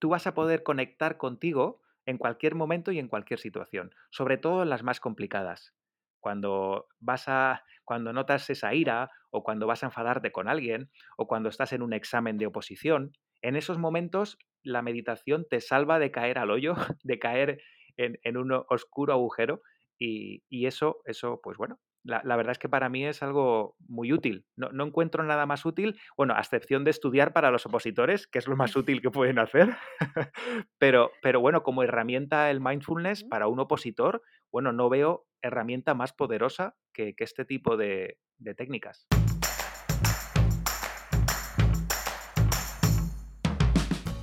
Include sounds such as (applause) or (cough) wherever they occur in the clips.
tú vas a poder conectar contigo en cualquier momento y en cualquier situación, sobre todo en las más complicadas. Cuando vas a cuando notas esa ira o cuando vas a enfadarte con alguien o cuando estás en un examen de oposición, en esos momentos la meditación te salva de caer al hoyo, (laughs) de caer en, un oscuro agujero y, y, eso, eso, pues bueno, la, verdad es que para mí es algo muy útil. No, encuentro nada más útil, bueno, a excepción de estudiar para los opositores, que es lo más útil que pueden hacer. (laughs) pero, pero bueno, como herramienta el mindfulness para un opositor, bueno, no veo herramienta más poderosa que, este tipo de técnicas.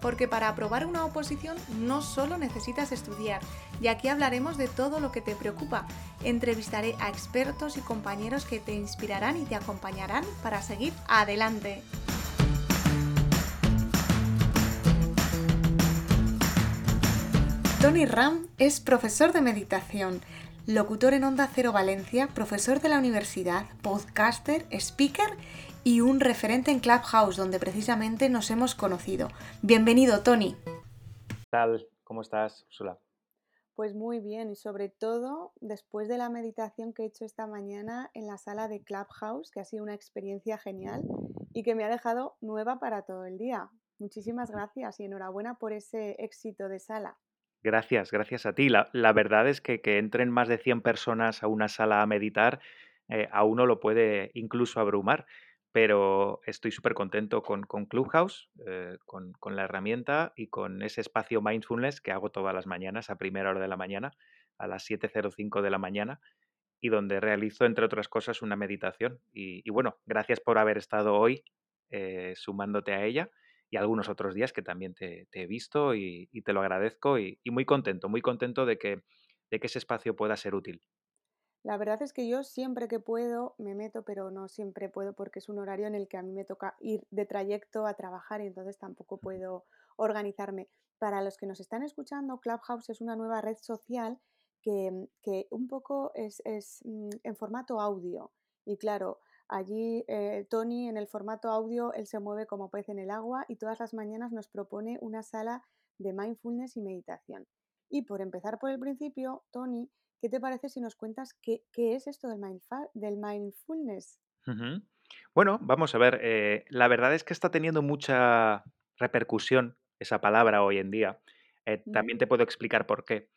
Porque para aprobar una oposición no solo necesitas estudiar, y aquí hablaremos de todo lo que te preocupa. Entrevistaré a expertos y compañeros que te inspirarán y te acompañarán para seguir adelante. Tony Ram es profesor de meditación, locutor en Onda Cero Valencia, profesor de la universidad, podcaster, speaker y un referente en Clubhouse, donde precisamente nos hemos conocido. Bienvenido, Tony. ¿Qué tal? ¿Cómo estás, Ursula? Pues muy bien y sobre todo después de la meditación que he hecho esta mañana en la sala de Clubhouse, que ha sido una experiencia genial y que me ha dejado nueva para todo el día. Muchísimas gracias y enhorabuena por ese éxito de sala. Gracias, gracias a ti. La, verdad es que que entren más de 100 personas a una sala a meditar, eh, a uno lo puede incluso abrumar pero estoy súper contento con, Clubhouse, eh, con, la herramienta y con ese espacio mindfulness que hago todas las mañanas a primera hora de la mañana, a las 7.05 de la mañana, y donde realizo, entre otras cosas, una meditación. Y, bueno, gracias por haber estado hoy eh, sumándote a ella y algunos otros días que también te, he visto y, te lo agradezco y, muy contento, muy contento de que, de que ese espacio pueda ser útil. La verdad es que yo siempre que puedo me meto, pero no siempre puedo porque es un horario en el que a mí me toca ir de trayecto a trabajar y entonces tampoco puedo organizarme. Para los que nos están escuchando, Clubhouse es una nueva red social que, mm, un poco es, mm, en formato audio. Y claro, allí eh, Tony en el formato audio, él se mueve como pez en el agua y todas las mañanas nos propone una sala de mindfulness y meditación. Y por empezar por el principio, Tony ¿Qué te parece si nos cuentas qué, es esto del, del mindfulness? Bueno, vamos a ver. Eh, la verdad es que está teniendo mucha repercusión esa palabra hoy en día. Eh, también te puedo explicar por qué.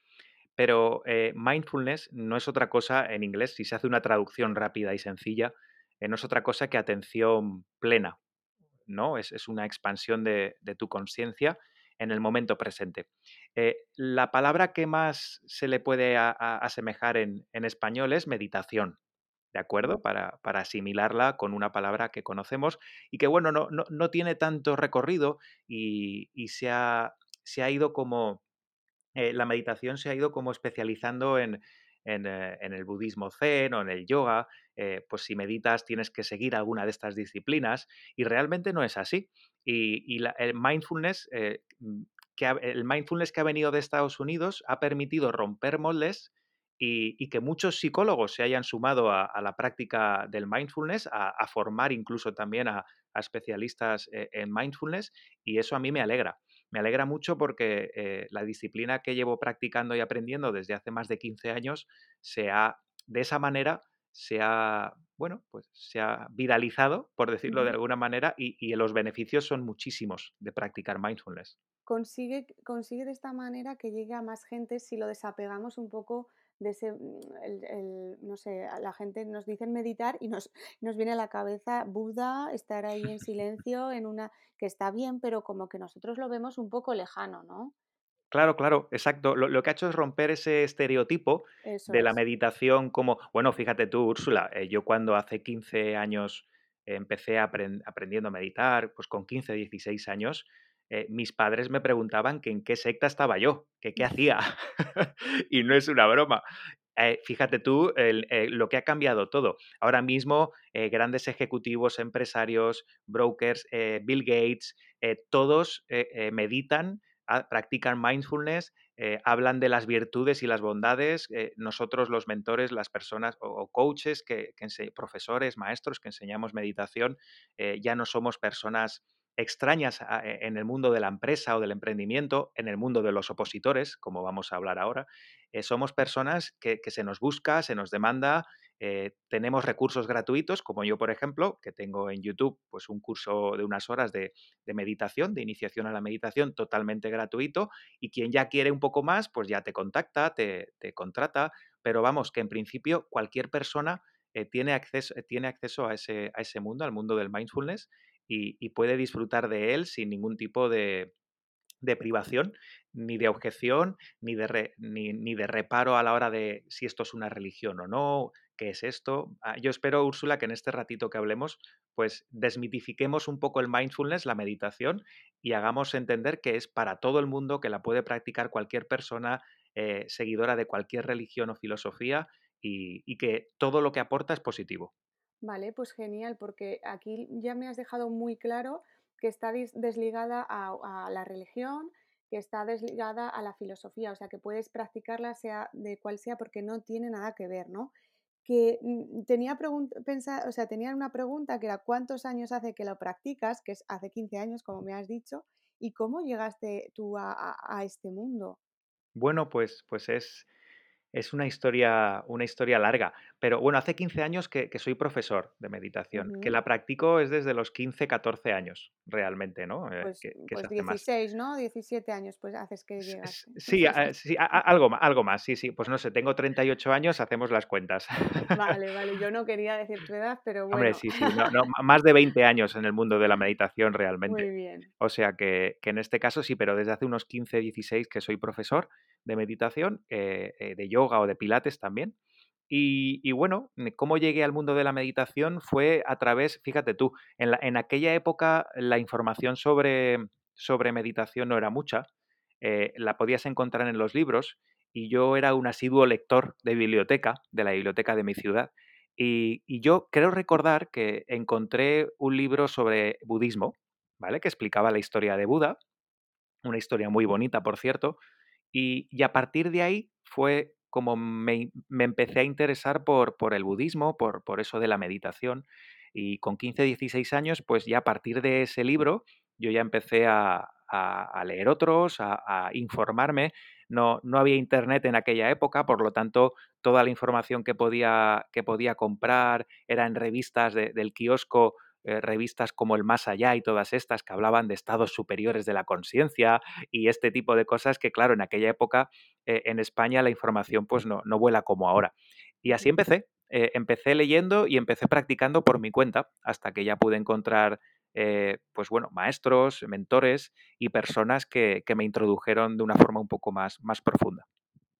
Pero eh, mindfulness no es otra cosa en inglés, si se hace una traducción rápida y sencilla, no es otra cosa que atención plena. ¿no? Es, es una expansión de, de tu conciencia en el momento presente. Eh, la palabra que más se le puede asemejar en, español es meditación. ¿De acuerdo? Para, asimilarla con una palabra que conocemos y que, bueno, no, no, tiene tanto recorrido y, se, ha, se, ha, ido como. Eh, la meditación se ha ido como especializando en, eh, el budismo zen o en el yoga, pues si meditas tienes que seguir alguna de estas disciplinas y realmente no es así. Y, el mindfulness, eh, mm, que el mindfulness que ha venido de Estados Unidos ha permitido romper moldes y, que muchos psicólogos se hayan sumado a, la práctica del mindfulness, a, formar incluso también a, especialistas eh, en mindfulness, y eso a mí me alegra. Me alegra mucho porque eh, la disciplina que llevo practicando y aprendiendo desde hace más de 15 años se ha, de esa manera, se ha bueno, pues se ha viralizado, por decirlo de alguna manera, y, los beneficios son muchísimos de practicar mindfulness. Consigue, consigue de esta manera que llegue a más gente si lo desapegamos un poco de ese, mm, no sé, la gente nos dice meditar y nos, (laughs) nos viene a la cabeza Buda, estar ahí en (laughs) silencio, en una, que está bien, pero como que nosotros lo vemos un poco lejano, ¿no? Claro, claro, exacto. Lo, que ha hecho es romper ese estereotipo de la meditación como, bueno, fíjate tú, Úrsula, eh, yo cuando hace 15 años empecé aprendiendo a meditar, pues con 15, 16 años, eh, mis padres me preguntaban que en qué secta estaba yo, que qué (laughs) hacía. (laughs) y no es una broma. Eh, fíjate tú el, lo que ha cambiado todo. Ahora mismo, grandes ejecutivos, empresarios, brokers, Bill Gates, todos meditan, practican mindfulness, eh, hablan de las virtudes y las bondades. eh, nosotros, los mentores, las personas o, coaches, que, profesores, maestros que enseñamos meditación, eh, ya no somos personas extrañas e- en el mundo de la empresa o del emprendimiento, en el mundo de los opositores, como vamos a hablar ahora somos personas que se nos busca, se nos demanda, eh, tenemos recursos gratuitos, como yo, por ejemplo, que tengo en YouTube pues un curso de unas horas de, meditación, de iniciación a la meditación, totalmente gratuito, y quien ya quiere un poco más, pues ya te contacta, te, contrata, pero vamos, que en principio cualquier persona eh, tiene, acceso, eh, tiene acceso a ese, a ese mundo, al mundo del mindfulness, y, puede disfrutar de él sin ningún tipo de, de privación, ni de objeción, ni de, re- ni de reparo a la hora de si esto es una religión o no, qué es esto. Ah, Yo espero, Úrsula, que en este ratito que hablemos, pues desmitifiquemos un poco el mindfulness, la meditación, y hagamos entender que es para todo el mundo, que la puede practicar cualquier persona eh, seguidora de cualquier religión o filosofía, y, y que todo lo que aporta es positivo. Vale, pues genial, porque aquí ya me has dejado muy claro que está desligada a, a la religión, que está desligada a la filosofía, o sea, que puedes practicarla sea de cual sea porque no tiene nada que ver, ¿no? Que mm, tenía pregun- pensa- o sea, tenía una pregunta que era ¿cuántos años hace que lo practicas? Que es hace 15 años, como me has dicho, y cómo llegaste tú a, a- a este mundo. Bueno, pues, pues es, Es una historia, una historia larga, pero bueno, hace 15 años que, que soy profesor de meditación, que la practico es desde los 15, 14 años, realmente, ¿no? Eh, Pues, que, que se pues hace más. 16, ¿no? 17 años, pues haces que S- s- llegaste. Sí, a- sí, a- a- algo, más, sí, sí, pues no sé, tengo 38 años, hacemos las cuentas. Vale, (laughs) vale, yo no quería decir tu edad, pero Hombre, bueno, sí, sí, no, más de 20 años en el mundo de la meditación realmente. muy bien. O sea que, que en este caso sí, pero desde hace unos 15, 16 que soy profesor de meditación, eh, eh, de yoga o de pilates también. Y, bueno, cómo llegué al mundo de la meditación fue a través, fíjate tú, en, la- en aquella época la información sobre, sobre meditación no era mucha, eh, la podías encontrar en los libros y yo era un asiduo lector de biblioteca, de la biblioteca de mi ciudad. Y, y yo creo recordar que encontré un libro sobre budismo, ¿vale? Que explicaba la historia de Buda, una historia muy bonita, por cierto, y, y a partir de ahí fue como me, me empecé a interesar por, por el budismo, por, por eso de la meditación. Y con 15, 16 años, pues ya a partir de ese libro, yo ya empecé a, a- leer otros, a, informarme. No, no había internet en aquella época, por lo tanto, toda la información que podía, que podía comprar era en revistas de- del kiosco, eh, revistas como El Más Allá y todas estas que hablaban de estados superiores de la conciencia, y este tipo de cosas que, claro, en aquella época eh, en España la información pues no, no vuela como ahora. Y así empecé. eh, empecé leyendo y empecé practicando por mi cuenta hasta que ya pude encontrar, eh, pues bueno, maestros, mentores y personas que, que me introdujeron de una forma un poco más, más profunda.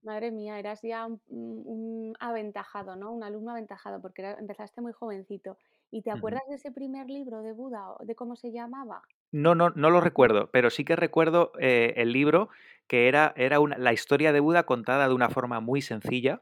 Madre mía, eras ya un, un- un aventajado, ¿no? Un alumno aventajado, porque era- empezaste muy jovencito. ¿Y te acuerdas de ese primer libro de Buda, o de cómo se llamaba? No, no, no lo recuerdo, pero sí que recuerdo eh, el libro que era, era una- la historia de Buda contada de una forma muy sencilla,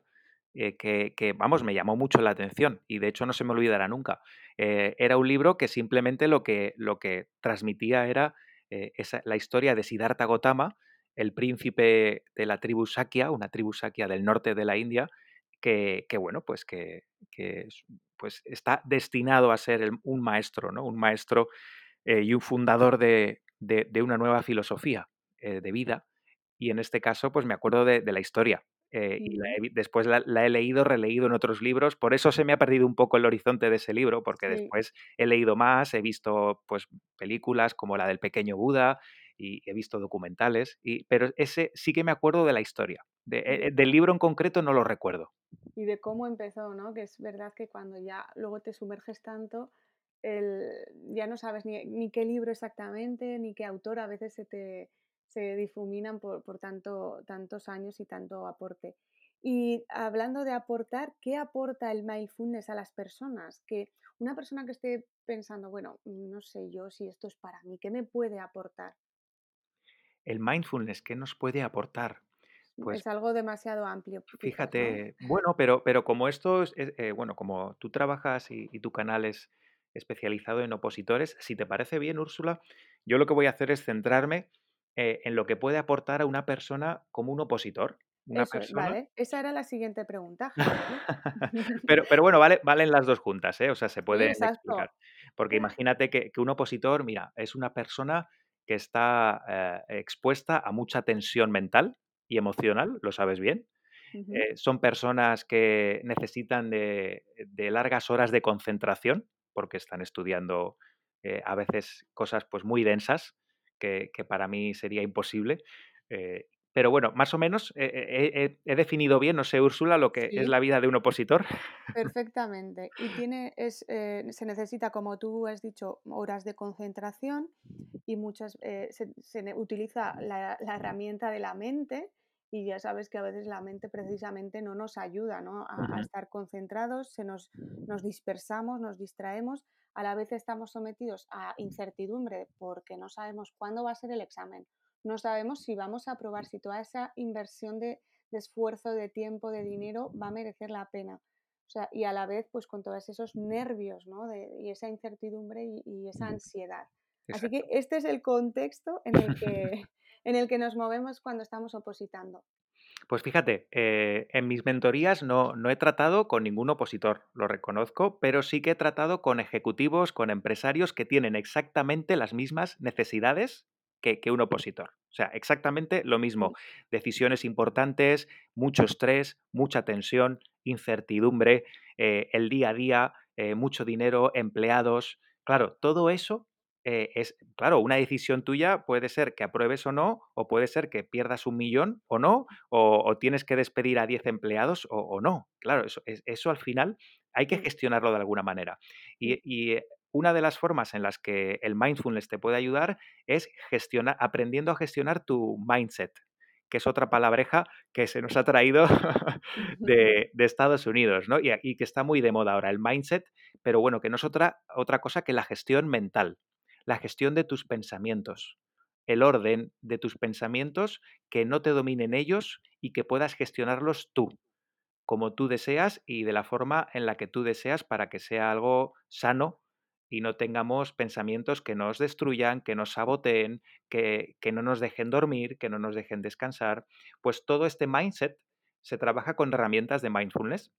eh, que, que, vamos, me llamó mucho la atención y de hecho no se me olvidará nunca. Eh, era un libro que simplemente lo que, lo que transmitía era esa- la historia de Siddhartha Gautama, el príncipe de la tribu Sakya, una tribu Sakya del norte de la India, que, que, bueno, pues que, que es- pues está destinado a ser el- un maestro, ¿no? Un maestro eh, y un fundador de, de- de una nueva filosofía eh, de vida. Y en este caso, pues me acuerdo de, de la historia. eh, y la he después la, la he leído, releído en otros libros. Por eso se me ha perdido un poco el horizonte de ese libro, porque Sí, después he leído más, he visto pues, películas como la del pequeño Buda y he visto documentales. Y, pero ese sí que me acuerdo de la historia. De- eh, del libro en concreto no lo recuerdo. y de cómo empezó, ¿no? Que es verdad que cuando ya luego te sumerges tanto, el, ya no sabes ni, ni qué libro exactamente, ni qué autor, a veces se te se difuminan por, por tanto, tantos años y tanto aporte. Y hablando de aportar, ¿qué aporta el mindfulness a las personas? Que una persona que esté pensando, bueno, no sé yo si esto es para mí, ¿qué me puede aportar? El mindfulness, ¿qué nos puede aportar? Pues es algo demasiado amplio, fíjate, bueno, pero, pero como esto es, es, eh, bueno, como tú trabajas y, y tu canal es especializado en opositores, si te parece bien, Úrsula, yo lo que voy a hacer es centrarme eh, en lo que puede aportar a una persona como un opositor. Una Eso, persona vale. Esa era la siguiente pregunta. (laughs) Pero pero bueno, vale valen las 2 juntas, ¿eh? O sea, se (laughs) Sí, pueden explicar. Porque (laughs) imagínate que que un opositor, mira, es una persona que está, eh, expuesta a mucha tensión mental y emocional, lo sabes bien. Eh, son personas que necesitan de de largas horas de concentración, porque están estudiando, eh, a veces cosas, pues, muy densas, que que para mí sería imposible. Eh, pero bueno, más o menos, he he he he definido bien, no sé, Úrsula, lo que es la vida de un opositor. Perfectamente. Y tiene, es, eh, se necesita, como tú has dicho, horas de concentración y muchas, eh, se, se utiliza la, la herramienta de la mente y ya sabes que a veces la mente precisamente no nos ayuda, ¿no? a, a estar concentrados, se nos, nos dispersamos, nos distraemos, a la vez estamos sometidos a incertidumbre porque no sabemos cuándo va a ser el examen, no sabemos si vamos a aprobar, si toda esa inversión de de esfuerzo, de tiempo, de dinero va a merecer la pena. O sea, y a la vez, pues con todos esos nervios, ¿no? De, y esa incertidumbre y, y esa ansiedad. Así que este es el contexto en el que, (laughs) en el que nos movemos cuando estamos opositando. Pues fíjate, eh, en mis mentorías no, no he tratado con ningún opositor, lo reconozco, pero sí que he tratado con ejecutivos, con empresarios que tienen exactamente las mismas necesidades que, que un opositor. O sea, exactamente lo mismo. Decisiones importantes, mucho estrés, mucha tensión, incertidumbre, eh, el día a día, eh, mucho dinero, empleados. Claro, todo eso eh, es, claro, una decisión tuya puede ser que apruebes o no, o puede ser que pierdas un millón o no, o, o tienes que despedir a 10 empleados o, o no. Claro, eso, es- eso al final hay que gestionarlo de alguna manera. Y, y, una de las formas en las que el mindfulness te puede ayudar es gestionar, aprendiendo a gestionar tu mindset, que es otra palabreja que se nos ha traído (laughs) de, de Estados Unidos, ¿no? Y, y que está muy de moda ahora, el mindset, pero bueno, que no es otra, otra cosa que la gestión mental, la gestión de tus pensamientos, el orden de tus pensamientos, que no te dominen ellos y que puedas gestionarlos tú, como tú deseas y de la forma en la que tú deseas para que sea algo sano y no tengamos pensamientos que nos destruyan, que nos saboteen, que, que no nos dejen dormir, que no nos dejen descansar. Pues todo este mindset se trabaja con herramientas de mindfulness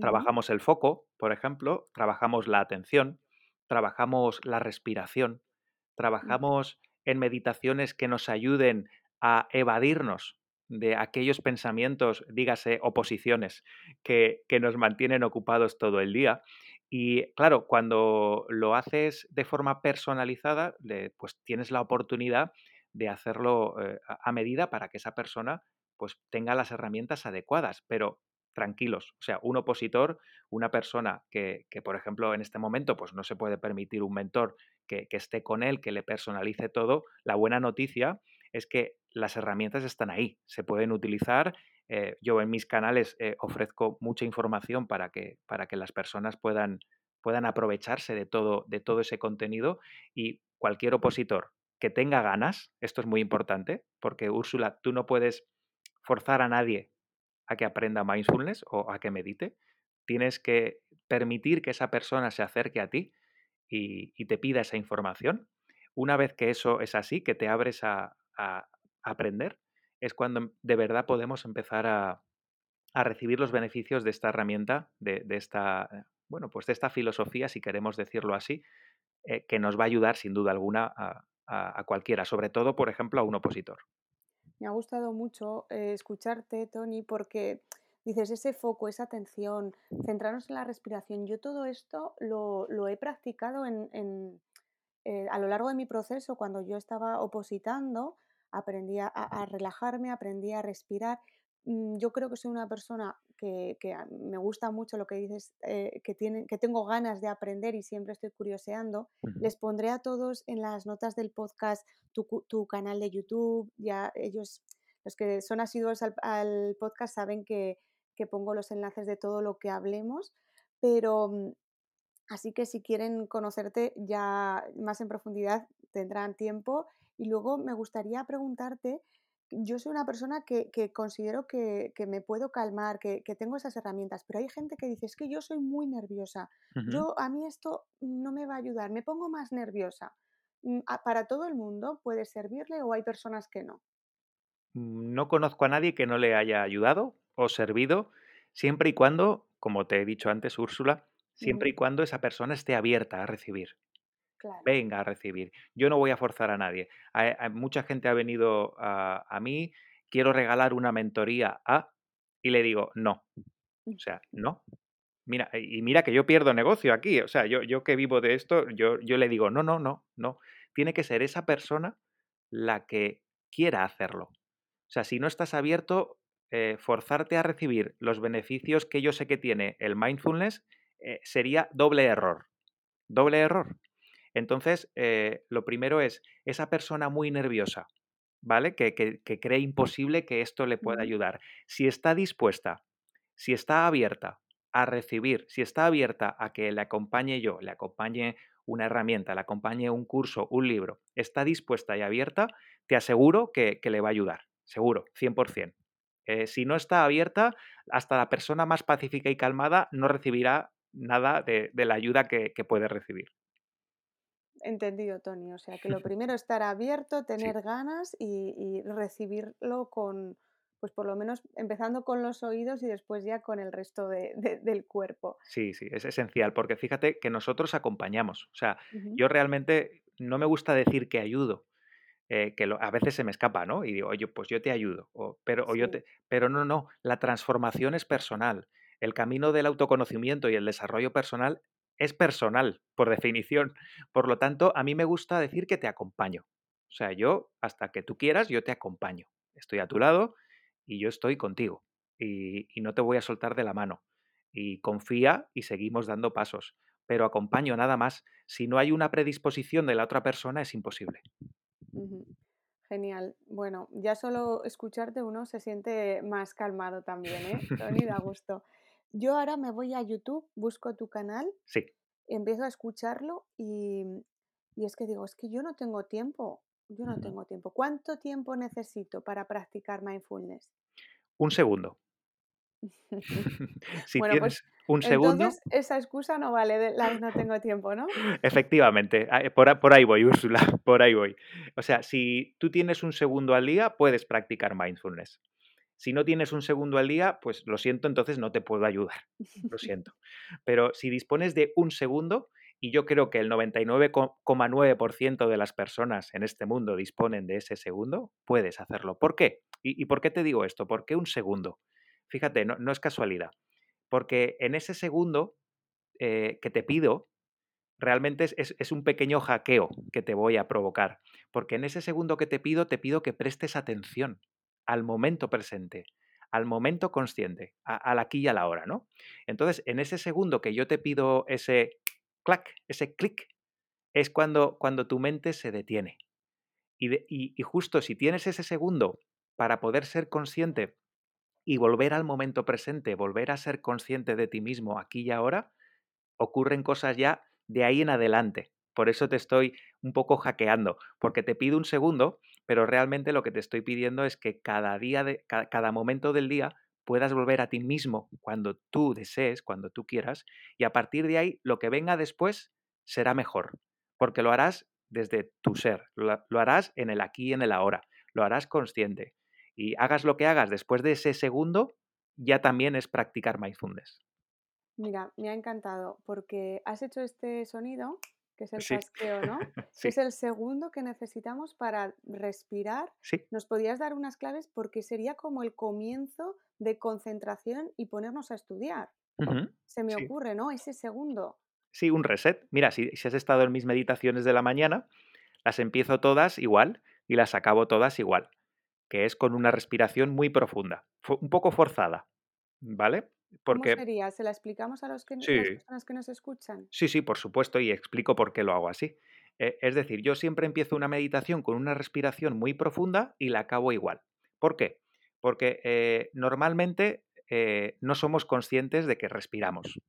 Trabajamos el foco, por ejemplo, trabajamos la atención, trabajamos la respiración, mm, trabajamos en meditaciones que nos ayuden a evadirnos de aquellos pensamientos, dígase oposiciones, que, que nos mantienen ocupados todo el día. Y claro, cuando lo haces de forma personalizada, pues tienes la oportunidad de hacerlo eh, a medida para que esa persona pues tenga las herramientas adecuadas. Pero tranquilos. O sea, un opositor, una persona que, que, por ejemplo, en este momento, pues no se puede permitir un mentor que, que esté con él, que le personalice todo, la buena noticia es que las herramientas están ahí, se pueden utilizar. Eh, yo en mis canales eh, ofrezco mucha información para que, para que las personas puedan, puedan aprovecharse de todo, de todo ese contenido y cualquier opositor que tenga ganas, esto es muy importante, porque Úrsula, tú no puedes forzar a nadie a que aprenda mindfulness o a que medite. Tienes que permitir que esa persona se acerque a ti y, y te pida esa información. Una vez que eso es así, que te abres a, a aprender, es cuando de verdad podemos empezar a, a recibir los beneficios de esta herramienta, de, de esta, eh, bueno, pues de esta filosofía, si queremos decirlo así, eh, que nos va a ayudar sin duda alguna a, a- cualquiera, sobre todo, por ejemplo, a un opositor. Me ha gustado mucho eh, escucharte, Tony, porque dices ese foco, esa atención, centrarnos en la respiración. Yo todo esto lo, lo he practicado en, a lo largo de mi proceso, cuando yo estaba opositando, aprendí a, a relajarme, aprendí a respirar. Mm, Yo creo que soy una persona que, me gusta mucho lo que dices, eh, que, que tengo ganas de aprender y siempre estoy curioseando. Les pondré a todos en las notas del podcast tu, tu canal de YouTube. Ya ellos, los que son asiduos al, al podcast, saben que, que pongo los enlaces de todo lo que hablemos. Pero mm, Así que si quieren conocerte ya más en profundidad tendrán tiempo. Y luego me gustaría preguntarte, yo soy una persona que, que considero que, que me puedo calmar, que, que tengo esas herramientas, pero hay gente que dice, es que yo soy muy nerviosa, yo a mí esto no me va a ayudar, me pongo más nerviosa. Mm, ¿Para todo el mundo puede servirle o hay personas que no? Mm, No conozco a nadie que no le haya ayudado o servido, siempre y cuando, como te he dicho antes, Úrsula, siempre y cuando esa persona esté abierta a recibir. Claro. Venga a recibir. Yo no voy a forzar a nadie. Mucha gente ha venido a, a mí, quiero regalar una mentoría a, y le digo, no. O sea, no. Mira, y mira que yo pierdo negocio aquí. O sea, yo, yo que vivo de esto, yo, yo le digo, no, no, no, no. Tiene que ser esa persona la que quiera hacerlo. O sea, si no estás abierto, eh, forzarte a recibir los beneficios que yo sé que tiene el mindfulness eh, sería doble error. Doble error. Entonces, eh, lo primero es esa persona muy nerviosa, ¿vale? Que, que- que cree imposible que esto le pueda ayudar. Si está dispuesta, si está abierta a recibir, si está abierta a que le acompañe yo, le acompañe una herramienta, le acompañe un curso, un libro, está dispuesta y abierta, te aseguro que, que le va a ayudar, seguro, 100%. Eh, si no está abierta, hasta la persona más pacífica y calmada no recibirá nada de, de la ayuda que que puede recibir. Entendido, Tony. O sea, que lo (laughs) primero estar abierto, Sí. tener ganas y, y recibirlo con, pues por lo menos empezando con los oídos y después ya con el resto de- de- del cuerpo. Sí, sí, es esencial, porque fíjate que nosotros acompañamos. O sea, yo realmente no me gusta decir que ayudo, eh, que lo- a veces se me escapa, ¿no? Y digo, oye, pues yo te ayudo, o, pero, o yo te, pero no, no, la transformación es personal. El camino del autoconocimiento y el desarrollo personal es personal, por definición. Por lo tanto, a mí me gusta decir que te acompaño. O sea, yo, hasta que tú quieras, yo te acompaño. Estoy a tu lado y yo estoy contigo. Y, y no te voy a soltar de la mano. Y confía y seguimos dando pasos. Pero acompaño nada más. Si no hay una predisposición de la otra persona, es imposible. Genial. Bueno, ya solo escucharte uno se siente más calmado también, ¿eh? Tony, da (laughs) gusto. Yo ahora me voy a YouTube, busco tu canal, Sí. empiezo a escucharlo y, y es que digo, es que yo no tengo tiempo, yo no tengo tiempo. ¿Cuánto tiempo necesito para practicar mindfulness? Un segundo. (laughs) Si Bueno, pues tienes un segundo entonces esa excusa no vale de la no tengo tiempo, ¿no? efectivamente, por por ahí voy, Úrsula, (laughs) por ahí voy. O sea, si tú tienes un segundo al día, puedes practicar mindfulness. Si no tienes un segundo al día, pues lo siento, entonces no te puedo ayudar. (laughs) Lo siento. Pero si dispones de un segundo, y yo creo que el 99,9% de las personas en este mundo disponen de ese segundo, puedes hacerlo. ¿Por qué? ¿Y, y por qué te digo esto? ¿Por qué un segundo? Fíjate, no, no es casualidad. Porque en ese segundo eh, que te pido, realmente es, es- es un pequeño hackeo que te voy a provocar. Porque en ese segundo que te pido, te pido que prestes atención al momento presente, al momento consciente, al aquí y a la hora, ¿no? Entonces, en ese segundo que yo te pido ese clac, ese clic, es cuando, cuando tu mente se detiene. Y, y y justo si tienes ese segundo para poder ser consciente y volver al momento presente, volver a ser consciente de ti mismo aquí y ahora, ocurren cosas ya de ahí en adelante. Por eso te estoy un poco hackeando, porque te pido un segundo, pero realmente lo que te estoy pidiendo es que cada día, de, ca- cada momento del día puedas volver a ti mismo cuando tú desees, cuando tú quieras, y a partir de ahí lo que venga después será mejor, porque lo harás desde tu ser, lo, lo harás en el aquí y en el ahora, lo harás consciente. Y hagas lo que hagas después de ese segundo, ya también es practicar mindfulness. Mira, me ha encantado porque has hecho este sonido, que es el Sí, chasqueo, ¿no? (laughs) Sí, es el segundo que necesitamos para respirar. sí. ¿Nos podrías dar unas claves? Porque sería como el comienzo de concentración y ponernos a estudiar. Se me ocurre, ¿no? Ese segundo. Sí, un reset. Mira, si, si has estado en mis meditaciones de la mañana, las empiezo todas igual y las acabo todas igual, que es con una respiración muy profunda, fu- un poco forzada, ¿vale? ¿Cómo Porque sería? ¿Se la explicamos a los que, las personas que nos escuchan? sí, sí, por supuesto, y explico por qué lo hago así. Eh, es decir, yo siempre empiezo una meditación con una respiración muy profunda y la acabo igual. ¿Por qué? Porque eh, normalmente eh, no somos conscientes de que respiramos.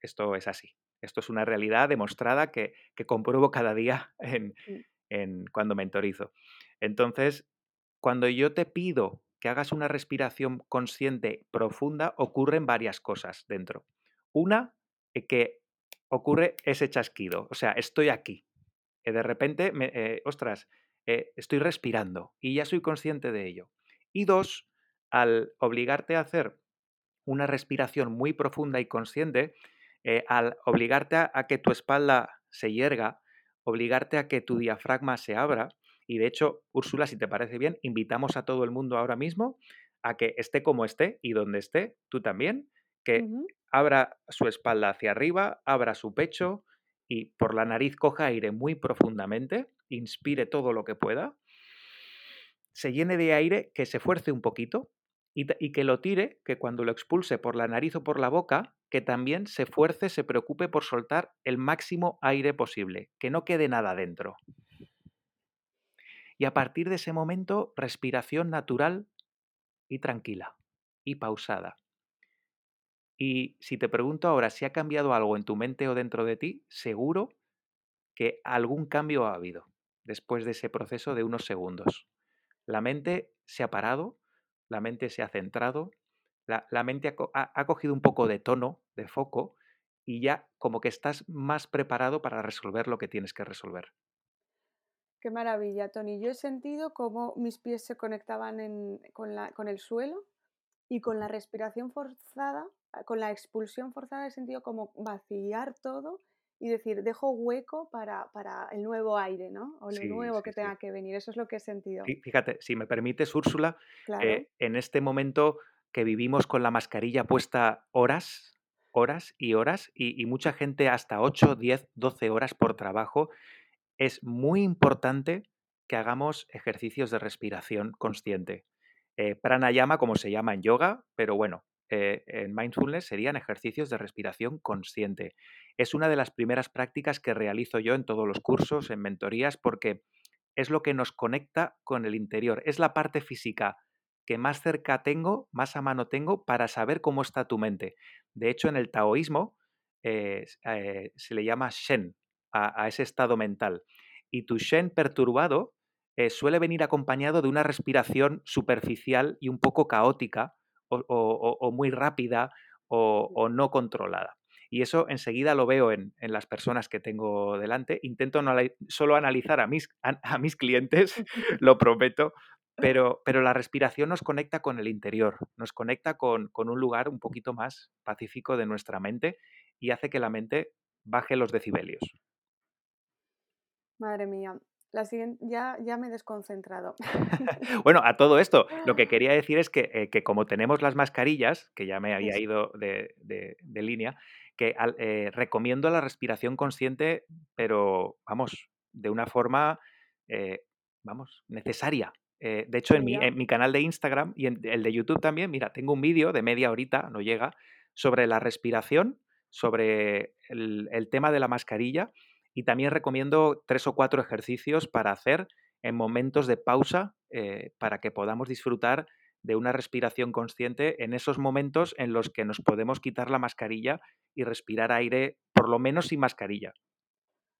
Esto es así. Esto es una realidad demostrada que, que compruebo cada día (laughs) en, Mm, en cuando mentorizo. Entonces, cuando yo te pido que hagas una respiración consciente profunda, ocurren varias cosas dentro. Una, eh, que ocurre ese chasquido, o sea, estoy aquí. Que de repente, me, eh, ostras, eh, estoy respirando y ya soy consciente de ello. Y dos, al obligarte a hacer una respiración muy profunda y consciente, al obligarte a, que tu espalda se hierga, obligarte a que tu diafragma se abra, y de hecho, Úrsula, si te parece bien, invitamos a todo el mundo ahora mismo a que esté como esté y donde esté, tú también, que abra su espalda hacia arriba, abra su pecho y por la nariz coja aire muy profundamente, inspire todo lo que pueda, se llene de aire, que se fuerce un poquito y, y, que lo tire, que cuando lo expulse por la nariz o por la boca, que también se fuerce, se preocupe por soltar el máximo aire posible, que no quede nada dentro. Y a partir de ese momento, respiración natural y tranquila y pausada. Y si te pregunto ahora si ha cambiado algo en tu mente o dentro de ti, seguro que algún cambio ha habido después de ese proceso de unos segundos. La mente se ha parado, la mente se ha centrado, la, mente ha, ha cogido un poco de tono, de foco, y ya como que estás más preparado para resolver lo que tienes que resolver. Qué maravilla, Tony. Yo he sentido cómo mis pies se conectaban con, la, con el suelo y con la respiración forzada, ah, con la expulsión forzada, he sentido como vaciar todo y decir, dejo hueco para, el nuevo aire, ¿no? O lo nuevo que tenga que venir. Eso es lo que he sentido. Fíjate, si me permites, Úrsula, eh, en este momento que vivimos con la mascarilla puesta horas, horas y horas, y, y mucha gente hasta 8, 10, 12 horas por trabajo, es muy importante que hagamos ejercicios de respiración consciente. Eh, pranayama, como se llama en yoga, pero bueno, eh, en mindfulness serían ejercicios de respiración consciente. Es una de las primeras prácticas que realizo yo en todos los cursos, en mentorías, porque es lo que nos conecta con el interior. Es la parte física que más cerca tengo, más a mano tengo para saber cómo está tu mente. De hecho, en el taoísmo eh, se le llama Shen, a, ese estado mental. Y tu Shen perturbado eh, suele venir acompañado de una respiración superficial y un poco caótica o, muy rápida o, no controlada. Y eso enseguida lo veo en, las personas que tengo delante. Intento no, solo analizar a mis, a, mis clientes, (laughs) lo prometo, pero, pero, la respiración nos conecta con el interior, nos conecta con, con, un lugar un poquito más pacífico de nuestra mente y hace que la mente baje los decibelios. Madre mía. La siguiente, ya, ya me he desconcentrado. (laughs) bueno, a todo esto, lo que (gasps) quería decir es que, eh, como tenemos las mascarillas, que ya me había ido de, línea, que eh, recomiendo la respiración consciente, pero vamos, de una forma, eh, vamos, necesaria. de hecho, en mi, en mi, canal de Instagram y en el de YouTube también, mira, tengo un vídeo de media horita, no llega, sobre la respiración, sobre el tema de la mascarilla y también recomiendo tres o cuatro ejercicios para hacer en momentos de pausa eh, para que podamos disfrutar de una respiración consciente en esos momentos en los que nos podemos quitar la mascarilla y respirar aire, por lo menos sin mascarilla.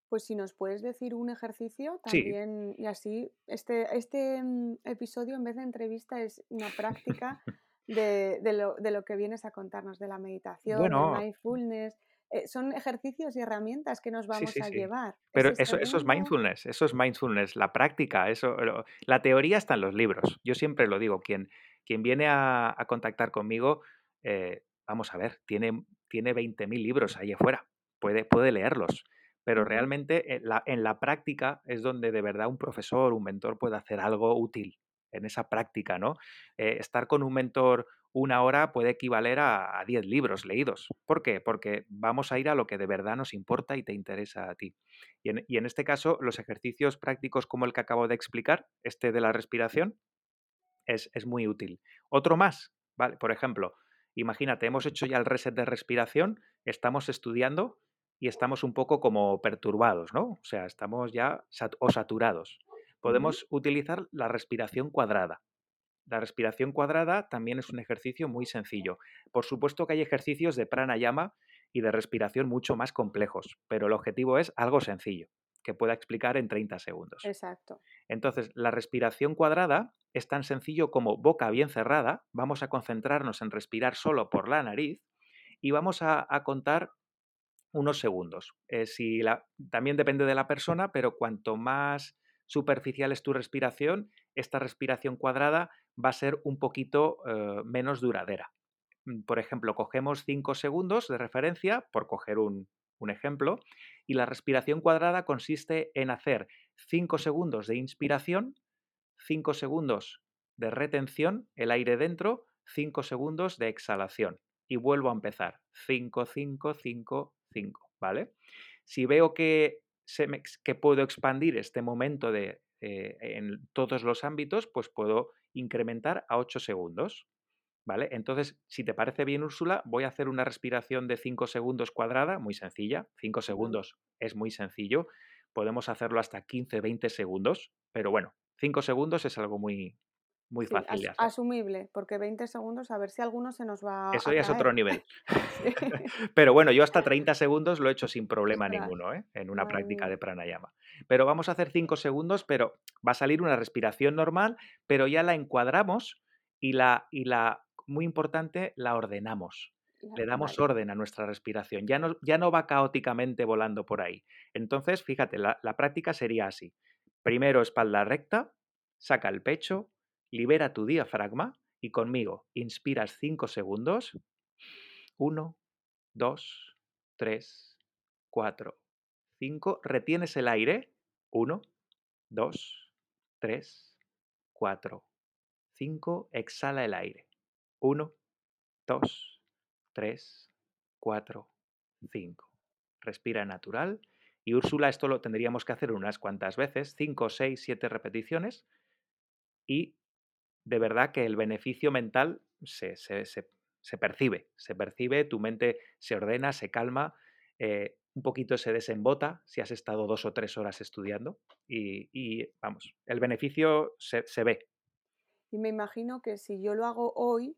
Pues si nos puedes decir un ejercicio también, y así, este, este mm, episodio en vez de entrevista es una práctica (laughs) de, lo, de, lo, que vienes a contarnos, de la meditación, del mindfulness, eh, son ejercicios y herramientas que nos vamos a llevar. Pero eso, eso es mindfulness, eso es mindfulness, la práctica, eso, la teoría está en los libros. Yo siempre lo digo, quien, quien viene a, contactar conmigo, eh, vamos a ver, tiene, tiene 20.000 libros ahí afuera, puede, puede leerlos, pero realmente en la, en la práctica es donde de verdad un profesor, un mentor puede hacer algo útil en esa práctica, ¿no? Eh, estar con un mentor una hora puede equivaler a 10 libros leídos. ¿Por qué? Porque vamos a ir a lo que de verdad nos importa y te interesa a ti. Y en, este caso, los ejercicios prácticos como el que acabo de explicar, este de la respiración, es, muy útil. Otro más, ¿vale? Por ejemplo, imagínate, hemos hecho ya el reset de respiración, estamos estudiando y estamos un poco como perturbados, ¿no? O sea, estamos ya o saturados. Podemos utilizar la respiración cuadrada. La respiración cuadrada también es un ejercicio muy sencillo. Por supuesto que hay ejercicios de pranayama y de respiración mucho más complejos, pero el objetivo es algo sencillo. que pueda explicar en 30 segundos. Exacto. Entonces, la respiración cuadrada es tan sencillo como boca bien cerrada, vamos a concentrarnos en respirar solo por la nariz y vamos a, a contar unos segundos. Eh, si la, también depende de la persona, pero cuanto más superficial es tu respiración, esta respiración cuadrada va a ser un poquito eh, menos duradera. Mm, por ejemplo, cogemos 5 segundos de referencia, por coger un, un ejemplo, y la respiración cuadrada consiste en hacer 5 segundos de inspiración, 5 segundos de retención, el aire dentro, 5 segundos de exhalación. Y vuelvo a empezar. 5, 5, 5, 5, ¿vale? Si veo que, que puedo expandir este momento de, eh, en todos los ámbitos, pues puedo incrementar a 8 segundos. ¿Vale? Entonces, si te parece bien, Úrsula, voy a hacer una respiración de 5 segundos cuadrada, muy sencilla. 5 segundos es muy sencillo. Podemos hacerlo hasta 15, 20 segundos, pero bueno, 5 segundos es algo muy, muy fácil as- de hacer. asumible, porque 20 segundos, a ver si alguno se nos va Eso a ya es otro nivel. (laughs) Sí. (laughs) Pero bueno, yo hasta (laughs) 30 segundos lo he hecho sin problema Ostras, ninguno, ¿eh? En una práctica de pranayama. Pero vamos a hacer 5 segundos, pero va a salir una respiración normal, pero ya la encuadramos y la, y la muy importante, la ordenamos. La- Le damos vale, orden a nuestra respiración. Ya no, ya no va caóticamente volando por ahí. Entonces, fíjate, la, la práctica sería así. Primero espalda recta, saca el pecho, libera tu diafragma y conmigo inspiras 5 segundos. 1, 2, 3, 4, 5. Retienes el aire. 1, 2, 3, 4, 5. Exhala el aire. 1, 2, 3, 4, 5. Respira natural. Y Úrsula, esto lo tendríamos que hacer unas cuantas veces, 5, 6, 7 repeticiones. Y de verdad que el beneficio mental se, se, se, se percibe, se percibe, tu mente se ordena, se calma, eh, un poquito se desembota si has estado dos o tres horas estudiando y, y vamos, el beneficio se, se ve. Y me imagino que si yo lo hago hoy,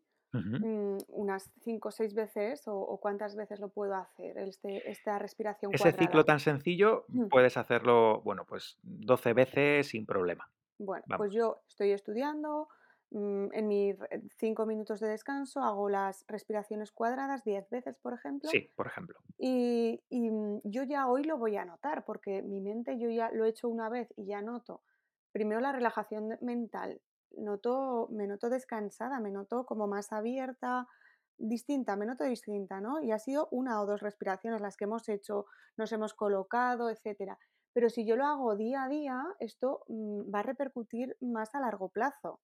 mm, unas 5 o 6 veces, o, o cuántas veces lo puedo hacer, este, esta respiración Ese ciclo tan sencillo Mm. puedes hacerlo, bueno, pues 12 veces sin problema. Bueno, pues yo estoy estudiando, en mis 5 minutos de descanso hago las respiraciones cuadradas 10 veces, por ejemplo, Sí, por ejemplo. y, y, mm, yo ya hoy lo voy a notar, porque mi mente yo ya lo he hecho una vez y ya noto, primero la relajación mental, noto, me noto descansada, me noto como más abierta, distinta, me noto distinta, ¿no? Y ha sido una o dos respiraciones las que hemos hecho, nos hemos colocado, etcétera. Pero si yo lo hago día a día, esto mm, va a repercutir más a largo plazo,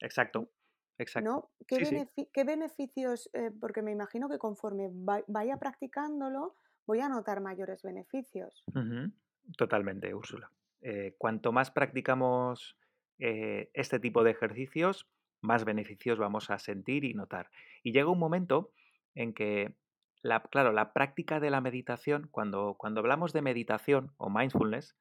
Exacto, exacto. ¿no? ¿Qué, Sí, sí. benefi- qué beneficios? eh, porque me imagino que conforme va- vaya practicándolo, voy a notar mayores beneficios. Totalmente, Úrsula. Eh, cuanto más practicamos eh, este tipo de ejercicios, más beneficios vamos a sentir y notar. Y llega un momento en que, la, claro, la práctica de la meditación, cuando, cuando hablamos de meditación o mindfulness,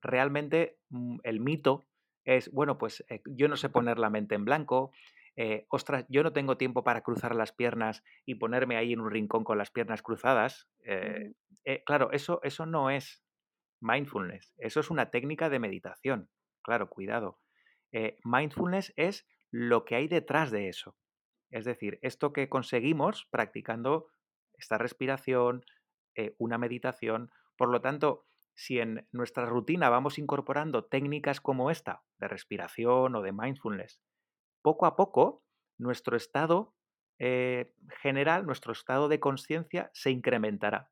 realmente mm, el mito es, bueno, pues eh, yo no sé poner la mente en blanco, eh, ostras, yo no tengo tiempo para cruzar las piernas y ponerme ahí en un rincón con las piernas cruzadas. eh, eh, claro, eso, eso no es mindfulness, eso es una técnica de meditación. Claro, cuidado. Mindfulness es lo que hay detrás de eso. Es decir, esto que conseguimos practicando esta respiración, una meditación. Por lo tanto, si en nuestra rutina vamos incorporando técnicas como esta, de respiración o de mindfulness, poco a poco nuestro estado eh, general, nuestro estado de conciencia se incrementará.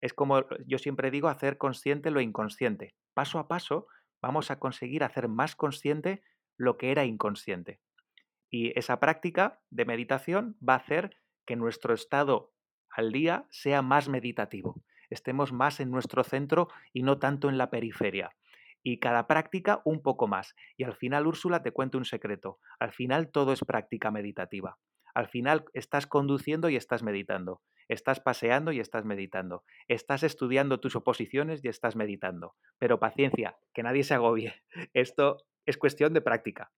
Es como yo siempre digo, hacer consciente lo inconsciente. Paso a paso vamos a conseguir hacer más consciente lo que era inconsciente. Y esa práctica de meditación va a hacer que nuestro estado al día sea más meditativo, estemos más en nuestro centro y no tanto en la periferia. Y cada práctica un poco más. Y al final, Úrsula, te cuento un secreto. Al final todo es práctica meditativa. Al final estás conduciendo y estás meditando. Estás paseando y estás meditando. Estás estudiando tus oposiciones y estás meditando. Pero paciencia, que nadie se agobie. (laughs) Esto es cuestión de práctica.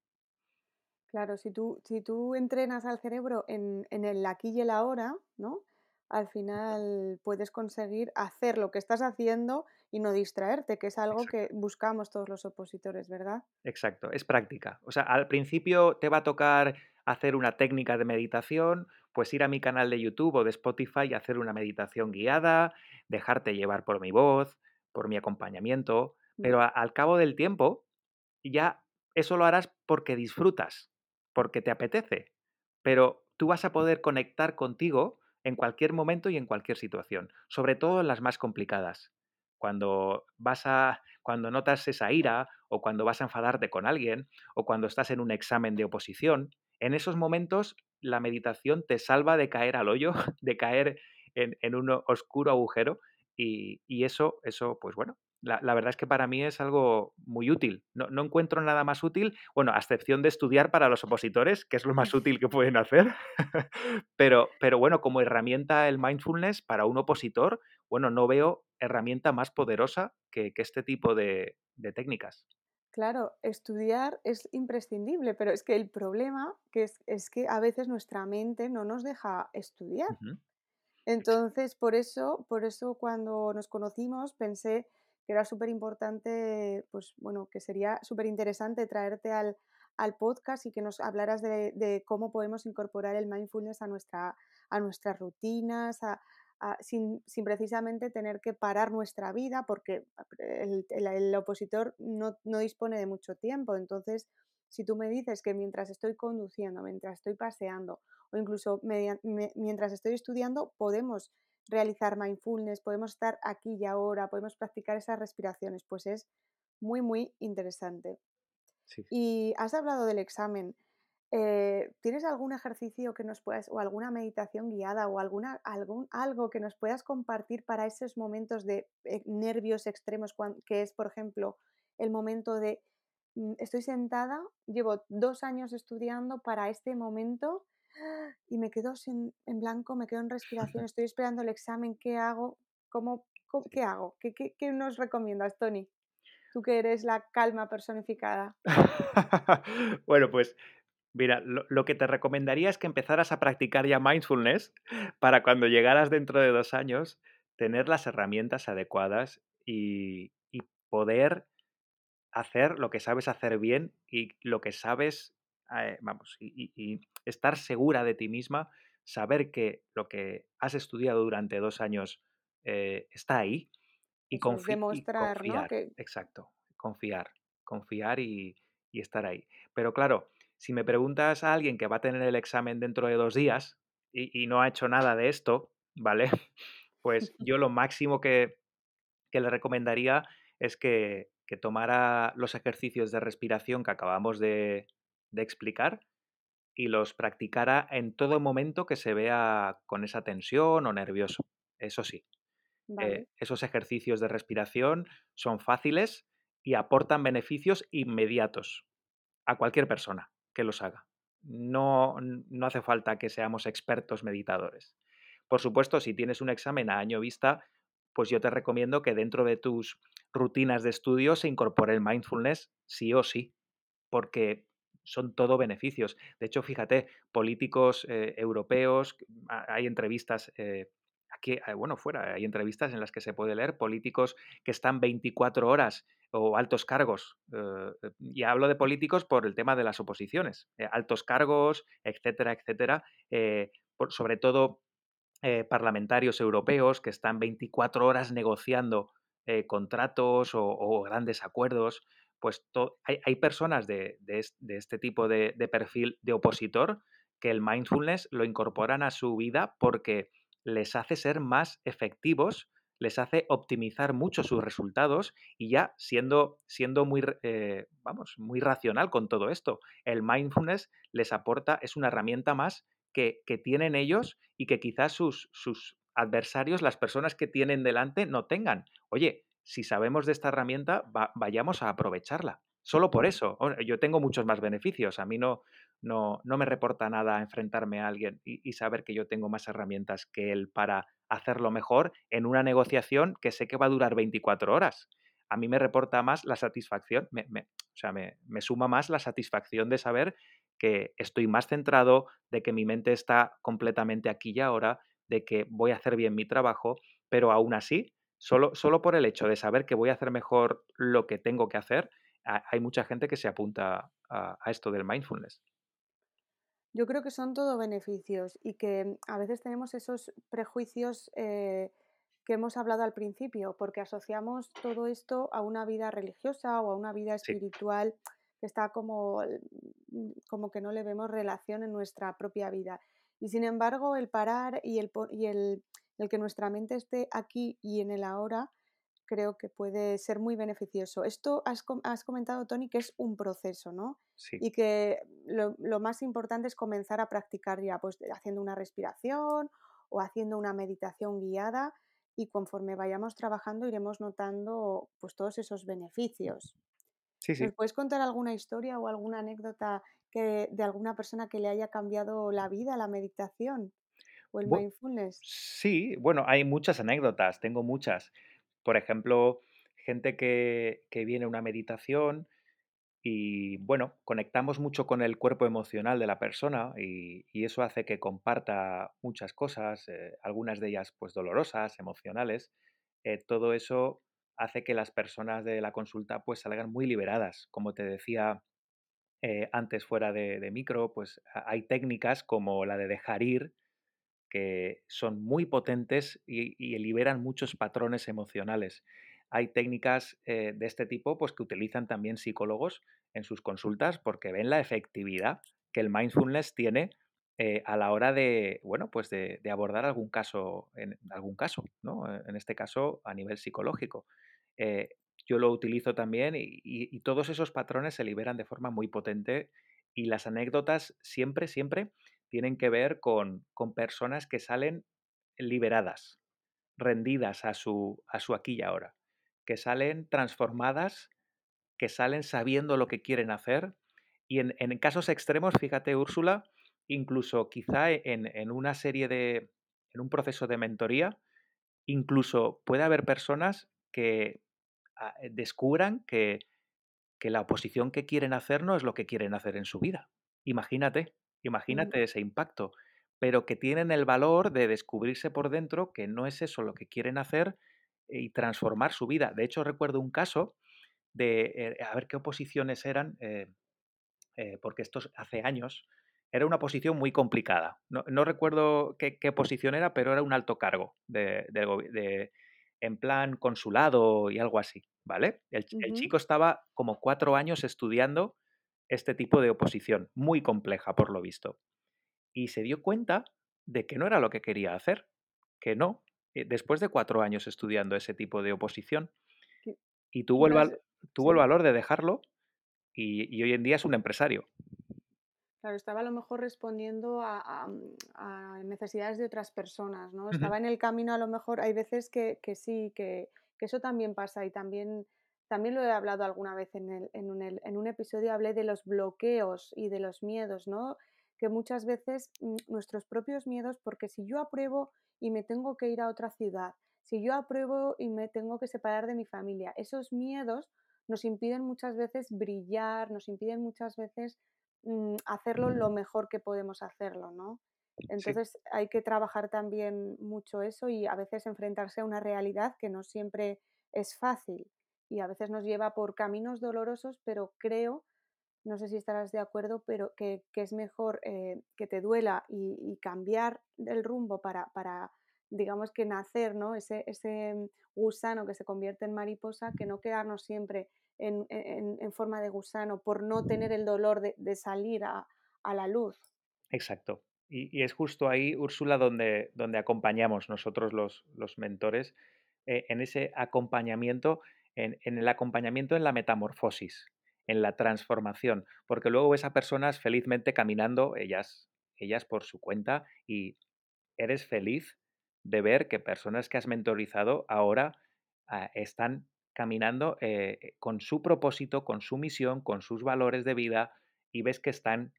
Claro, si tú, si tú entrenas al cerebro en, en el aquí y el ahora, ¿no? Al final puedes conseguir hacer lo que estás haciendo y no distraerte, que es algo Exacto. que buscamos todos los opositores, ¿verdad? Exacto, es práctica. O sea, al principio te va a tocar hacer una técnica de meditación, pues ir a mi canal de YouTube o de Spotify y hacer una meditación guiada, dejarte llevar por mi voz, por mi acompañamiento, Mm, pero a- al cabo del tiempo ya eso lo harás porque disfrutas, porque te apetece, pero tú vas a poder conectar contigo en cualquier momento y en cualquier situación, sobre todo en las más complicadas. Cuando vas a cuando notas esa ira o cuando vas a enfadarte con alguien o cuando estás en un examen de oposición, en esos momentos la meditación te salva de caer al hoyo, (laughs) de caer en, en un oscuro agujero y, y eso, eso, pues bueno, la, la verdad es que para mí es algo muy útil. No, no encuentro nada más útil, bueno, a excepción de estudiar para los opositores, que es lo más útil que pueden hacer, (laughs) pero, pero bueno, como herramienta el mindfulness para un opositor, bueno, no veo herramienta más poderosa que, que este tipo de, de técnicas. Claro, estudiar es imprescindible, pero es que el problema que es, es que a veces nuestra mente no nos deja estudiar. Entonces, por eso por eso cuando nos conocimos pensé que era súper importante, pues, bueno, que sería súper interesante traerte al al podcast y que nos hablaras de de cómo podemos incorporar el mindfulness a nuestra a nuestras rutinas, sin sin precisamente tener que parar nuestra vida, porque el el el opositor no no dispone de mucho tiempo. Entonces, si tú me dices que mientras estoy conduciendo, mientras estoy paseando, o incluso mientras estoy estudiando podemos realizar mindfulness, podemos estar aquí y ahora, podemos practicar esas respiraciones, pues es muy, muy interesante. Sí. Y has hablado del examen. eh, ¿Tienes algún ejercicio que nos puedas, o alguna meditación guiada, o alguna, algún, algo que nos puedas compartir para esos momentos de eh, nervios extremos, que es, por ejemplo, el momento de mm, estoy sentada, llevo dos años estudiando para este momento y me quedo sin, en blanco, me quedo en respiración, (laughs) estoy esperando el examen, ¿qué hago? ¿Cómo, cómo- qué hago? ¿Qué, qué, qué nos recomiendas, Tony? Tú que eres la calma personificada. (laughs) bueno, pues Mira, lo, lo que te recomendaría es que empezaras a practicar ya mindfulness para cuando llegaras dentro de dos años, tener las herramientas adecuadas y, y poder hacer lo que sabes hacer bien y lo que sabes, eh, vamos, y, y- y estar segura de ti misma, saber que lo que has estudiado durante dos años eh, está ahí y, y demostrar, ¿no? confiar, Que exacto, confiar, confiar y, y estar ahí. Pero claro, si me preguntas a alguien que va a tener el examen dentro de dos días y, y no ha hecho nada de esto, ¿vale? (laughs) Pues yo lo máximo que, que le recomendaría es que, que tomara los ejercicios de respiración que acabamos de, de explicar y los practicara en todo momento que se vea con esa tensión o nervioso. Eso sí, eh, esos ejercicios de respiración son fáciles y aportan beneficios inmediatos a cualquier persona que los haga. No, no hace falta que seamos expertos meditadores. Por supuesto, si tienes un examen a año vista, pues yo te recomiendo que dentro de tus rutinas de estudio se incorpore el mindfulness sí o sí porque son todo beneficios. De hecho, fíjate, políticos eh, europeos, ha- hay entrevistas, eh, aquí, eh, bueno, fuera, hay entrevistas en las que se puede leer políticos que están 24 horas o altos cargos. eh, y hablo de políticos por el tema de las oposiciones, altos cargos, etcétera, etcétera. sobre todo parlamentarios europeos que están 24 horas negociando contratos o grandes acuerdos, pues hay, hay personas de, de es- de este tipo de, perfil de opositor que el mindfulness lo incorporan a su vida porque les hace ser más efectivos, les hace optimizar mucho sus resultados y ya siendo, siendo muy, eh, vamos, muy racional con todo esto, el mindfulness les aporta, es una herramienta más que, que tienen ellos y que quizás sus, sus adversarios, las personas que tienen delante, no tengan. Oye, si sabemos de esta herramienta, va- vayamos a aprovecharla. Solo por eso. Yo tengo muchos más beneficios. A mí no, no, no me reporta nada enfrentarme a alguien y, y saber que yo tengo más herramientas que él para hacerlo mejor en una negociación que sé que va a durar 24 horas. A mí me reporta más la satisfacción, me, me- o sea, me, me suma más la satisfacción de saber que estoy más centrado, de que mi mente está completamente aquí y ahora, de que voy a hacer bien mi trabajo, pero aún así, solo, solo por el hecho de saber que voy a hacer mejor lo que tengo que hacer, hay mucha gente que se apunta a, esto del mindfulness. Yo creo que son todo beneficios y que a veces tenemos esos prejuicios eh, que hemos hablado al principio, porque asociamos todo esto a una vida religiosa o a una vida espiritual que está como, mm, como que no le vemos relación en nuestra propia vida. Y sin embargo, el parar y el, y el, el que nuestra mente esté aquí y en el ahora creo que puede ser muy beneficioso. Esto has, has comentado, Tony, que es un proceso, ¿no? Sí. Y que lo, lo, más importante es comenzar a practicar ya, pues haciendo una respiración o haciendo una meditación guiada y conforme vayamos trabajando iremos notando pues todos esos beneficios. Sí, sí. ¿Nos puedes contar alguna historia o alguna anécdota que, de alguna persona que le haya cambiado la vida la meditación o el mindfulness? Sí, bueno, hay muchas anécdotas, tengo muchas. Por ejemplo, gente que, viene a una meditación y, bueno, conectamos mucho con el cuerpo emocional de la persona y, eso hace que comparta muchas cosas, eh, algunas de ellas pues dolorosas, emocionales. Eh, todo eso hace que las personas de la consulta pues salgan muy liberadas. Como te decía eh, antes fuera de, micro, pues hay técnicas como la de dejar ir, que son muy potentes y, liberan muchos patrones emocionales. Hay técnicas eh, de este tipo pues, que utilizan también psicólogos en sus consultas porque ven la efectividad que el mindfulness tiene eh, a la hora de, bueno, pues de, abordar algún caso, en algún caso, ¿no? Eh, en este caso a nivel psicológico. yo lo utilizo también y, todos esos patrones se liberan de forma muy potente y las anécdotas siempre, siempre tienen que ver con, personas que salen liberadas, rendidas a su, a su aquí y ahora, que salen transformadas, que salen sabiendo lo que quieren hacer. Y en, casos extremos, fíjate, Úrsula, incluso quizá en, en, una serie de, en un proceso de mentoría, incluso puede haber personas que ah, descubran que, que la oposición que quieren hacer no es lo que quieren hacer en su vida. Imagínate. Imagínate ese impacto, pero que tienen el valor de descubrirse por dentro que no es eso lo que quieren hacer y transformar su vida. De hecho, recuerdo un caso de, eh, a ver qué oposiciones eran, eh, eh, porque esto hace años, era una posición muy complicada. No, recuerdo qué, posición era, pero era un alto cargo de, en plan consulado y algo así, ¿vale? el, chico estaba como cuatro años estudiando este tipo de oposición, muy compleja por lo visto. Y se dio cuenta de que no era lo que quería hacer, que no, eh, después de cuatro años estudiando ese tipo de oposición. Y tuvo, el, tuvo el valor de dejarlo y, hoy en día es un empresario. Claro, estaba a lo mejor respondiendo a, mm, necesidades de otras personas, ¿no? Estaba en el camino, a lo mejor hay veces que, sí, que, que, eso también pasa y también también lo he hablado alguna vez en, el, en, un, en, un, episodio, hablé de los bloqueos y de los miedos, ¿no? Que muchas veces mm, nuestros propios miedos, porque si yo apruebo y me tengo que ir a otra ciudad, si yo apruebo y me tengo que separar de mi familia, esos miedos nos impiden muchas veces brillar, nos impiden muchas veces mm, hacerlo lo mejor que podemos hacerlo, ¿no? Entonces hay que trabajar también mucho eso y a veces enfrentarse a una realidad que no siempre es fácil y a veces nos lleva por caminos dolorosos, pero creo, no sé si estarás de acuerdo, pero que, es mejor eh, que te duela y, cambiar el rumbo para, para, digamos que nacer, ¿no? Ese, ese gusano que se convierte en mariposa, que no quedarnos siempre en, forma de gusano por no tener el dolor de, salir a, la luz. Exacto. Y, es justo ahí, Úrsula, donde, donde acompañamos nosotros los, los mentores, eh, en ese acompañamiento en, el acompañamiento en la metamorfosis, en la transformación, porque luego ves a personas felizmente caminando, ellas, ellas por su cuenta, y eres feliz de ver que personas que has mentorizado ahora ah, están caminando eh, con su propósito, con su misión, con sus valores de vida, y ves que están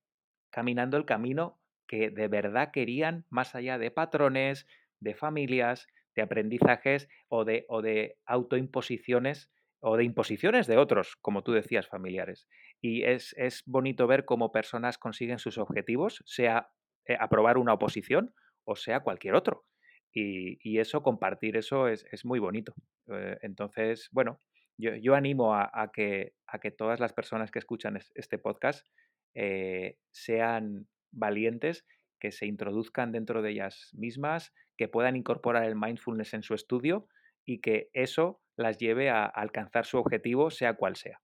caminando el camino que de verdad querían, más allá de patrones, de familias, de aprendizajes o de, o de autoimposiciones o de imposiciones de otros, como tú decías, familiares. Y es, bonito ver cómo personas consiguen sus objetivos, sea eh, aprobar una oposición o sea cualquier otro. y, eso, compartir eso es, muy bonito. Eh, entonces, bueno, yo, animo a, que, a que todas las personas que escuchan este podcast eh, sean valientes, que se introduzcan dentro de ellas mismas, que puedan incorporar el mindfulness en su estudio y que eso las lleve a alcanzar su objetivo, sea cual sea.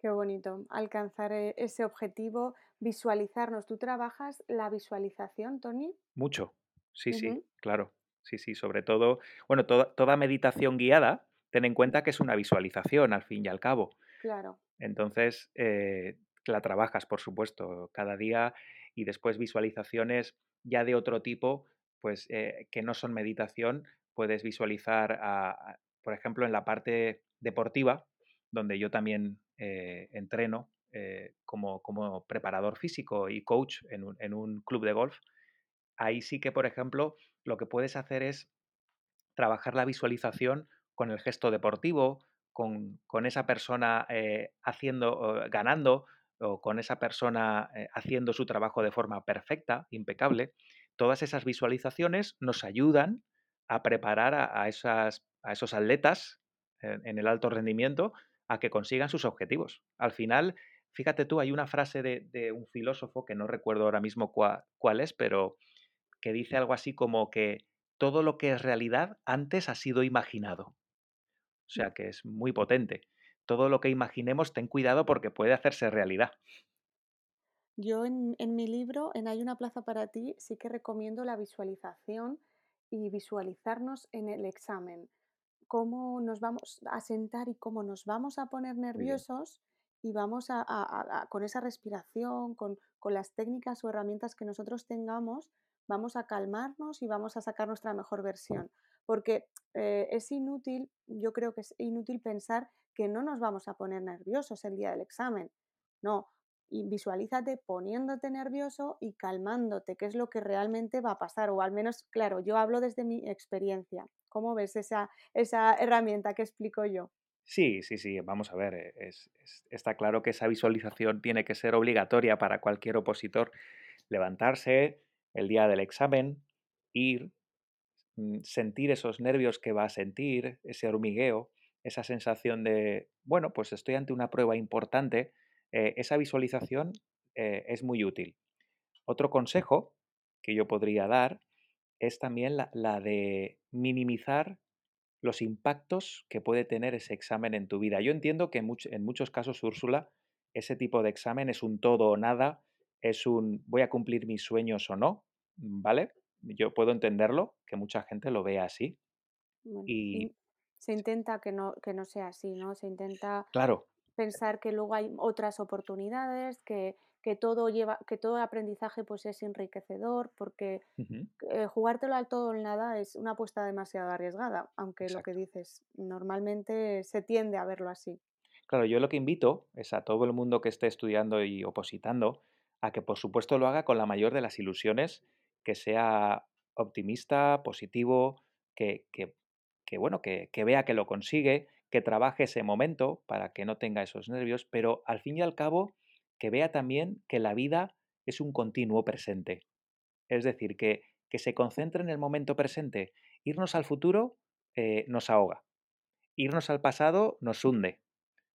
Qué bonito, alcanzar eh, ese objetivo, visualizarnos. ¿Tú trabajas la visualización, Tony? Mucho, sí, sí, claro. Sí, sí, sobre todo, bueno, toda meditación guiada, ten en cuenta que es una visualización al fin y al cabo. Claro. Entonces, eh, la trabajas, por supuesto, cada día y después visualizaciones ya de otro tipo, pues eh, que no son meditación, puedes visualizar, por ejemplo, en la parte deportiva, donde yo también eh, entreno eh, como, como, preparador físico y coach en un, en un club de golf, ahí sí que, por ejemplo, lo que puedes hacer es trabajar la visualización con el gesto deportivo, con, con esa persona haciendo, ganando, o con esa persona haciendo su trabajo de forma perfecta, impecable, todas esas visualizaciones nos ayudan a preparar a, esas, a esos atletas en, el alto rendimiento a que consigan sus objetivos. Al final, fíjate tú, hay una frase de, un filósofo que no recuerdo ahora mismo cuál es, pero que dice algo así como que todo lo que es realidad antes ha sido imaginado. O sea que es muy potente todo lo que imaginemos, ten cuidado porque puede hacerse realidad. Yo en, mi libro, en Hay una plaza para ti, sí que recomiendo la visualización y visualizarnos en el examen. Cómo nos vamos a sentar y cómo nos vamos a poner nerviosos y vamos a, con esa respiración, con, con las técnicas o herramientas que nosotros tengamos, vamos a calmarnos y vamos a sacar nuestra mejor versión. Porque eh, es inútil, yo creo que es inútil pensar que no nos vamos a poner nerviosos el día del examen. No, y visualízate poniéndote nervioso y calmándote, que es lo que realmente va a pasar, o al menos, claro, yo hablo desde mi experiencia. ¿Cómo ves esa, esa herramienta que explico yo? Sí, sí, sí, vamos a ver, eh, está claro que esa visualización tiene que ser obligatoria para cualquier opositor. Levantarse el día del examen, ir, mm, sentir esos nervios que va a sentir, ese hormigueo, esa sensación de, bueno, pues estoy ante una prueba importante, eh, esa visualización eh, es muy útil. Otro consejo que yo podría dar es también la, de minimizar los impactos que puede tener ese examen en tu vida. Yo entiendo que en, muchos casos, Úrsula, ese tipo de examen es un todo o nada, es un voy a cumplir mis sueños o no, ¿vale? Yo puedo entenderlo, que mucha gente lo vea así. y se intenta que no, que no sea así, ¿no? Se intenta claro. Pensar que luego hay otras oportunidades, que, que todo lleva, que todo aprendizaje pues es enriquecedor, porque eh, jugártelo al todo o nada es una apuesta demasiado arriesgada, aunque lo que dices, normalmente se tiende a verlo así. Claro, yo lo que invito es a todo el mundo que esté estudiando y opositando a que por supuesto lo haga con la mayor de las ilusiones, que sea optimista, positivo, que, que que bueno, que, vea que lo consigue, que trabaje ese momento para que no tenga esos nervios, pero al fin y al cabo que vea también que la vida es un continuo presente. Es decir, que, que se concentre en el momento presente. Irnos al futuro eh, nos ahoga. Irnos al pasado nos hunde.